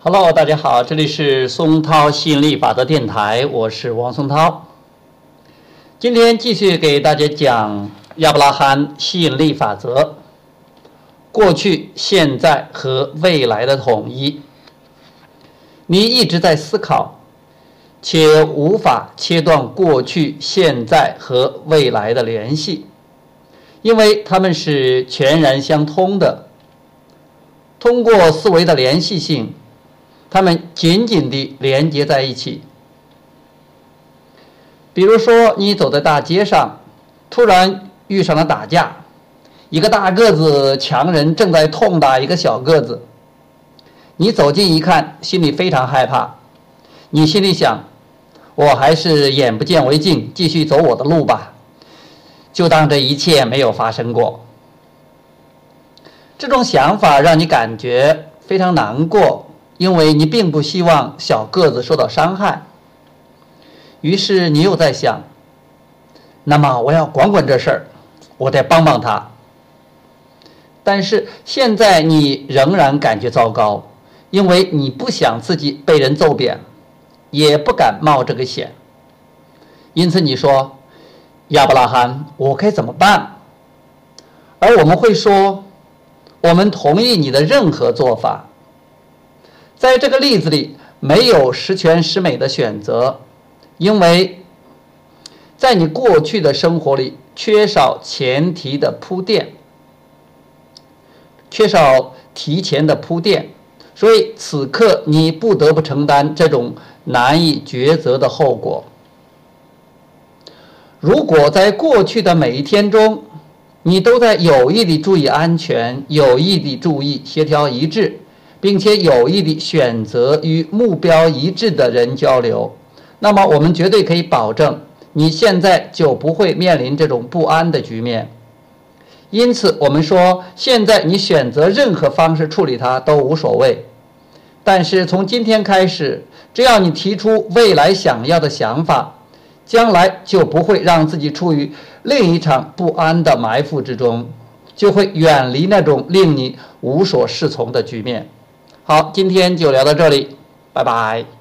Hello，大家好，这里是松涛吸引力法则电台，我是王松涛。今天继续给大家讲亚伯拉罕吸引力法则，过去、现在和未来的统一。你一直在思考，且无法切断过去、现在和未来的联系，因为它们是全然相通的。通过思维的联系性。它们紧紧地连接在一起。比如说，你走在大街上，突然遇上了打架，一个大个子强人正在痛打一个小个子。你走近一看，心里非常害怕。你心里想：我还是眼不见为净，继续走我的路吧，就当这一切没有发生过。这种想法让你感觉非常难过。因为你并不希望小个子受到伤害，于是你又在想：那么我要管管这事儿，我得帮帮他。但是现在你仍然感觉糟糕，因为你不想自己被人揍扁，也不敢冒这个险。因此你说：“亚伯拉罕，我该怎么办？”而我们会说：“我们同意你的任何做法。”在这个例子里，没有十全十美的选择，因为在你过去的生活里缺少前提的铺垫，缺少提前的铺垫，所以此刻你不得不承担这种难以抉择的后果。如果在过去的每一天中，你都在有意地注意安全，有意地注意协调一致。并且有意地选择与目标一致的人交流，那么我们绝对可以保证，你现在就不会面临这种不安的局面。因此，我们说，现在你选择任何方式处理它都无所谓。但是从今天开始，只要你提出未来想要的想法，将来就不会让自己处于另一场不安的埋伏之中，就会远离那种令你无所适从的局面。好，今天就聊到这里，拜拜。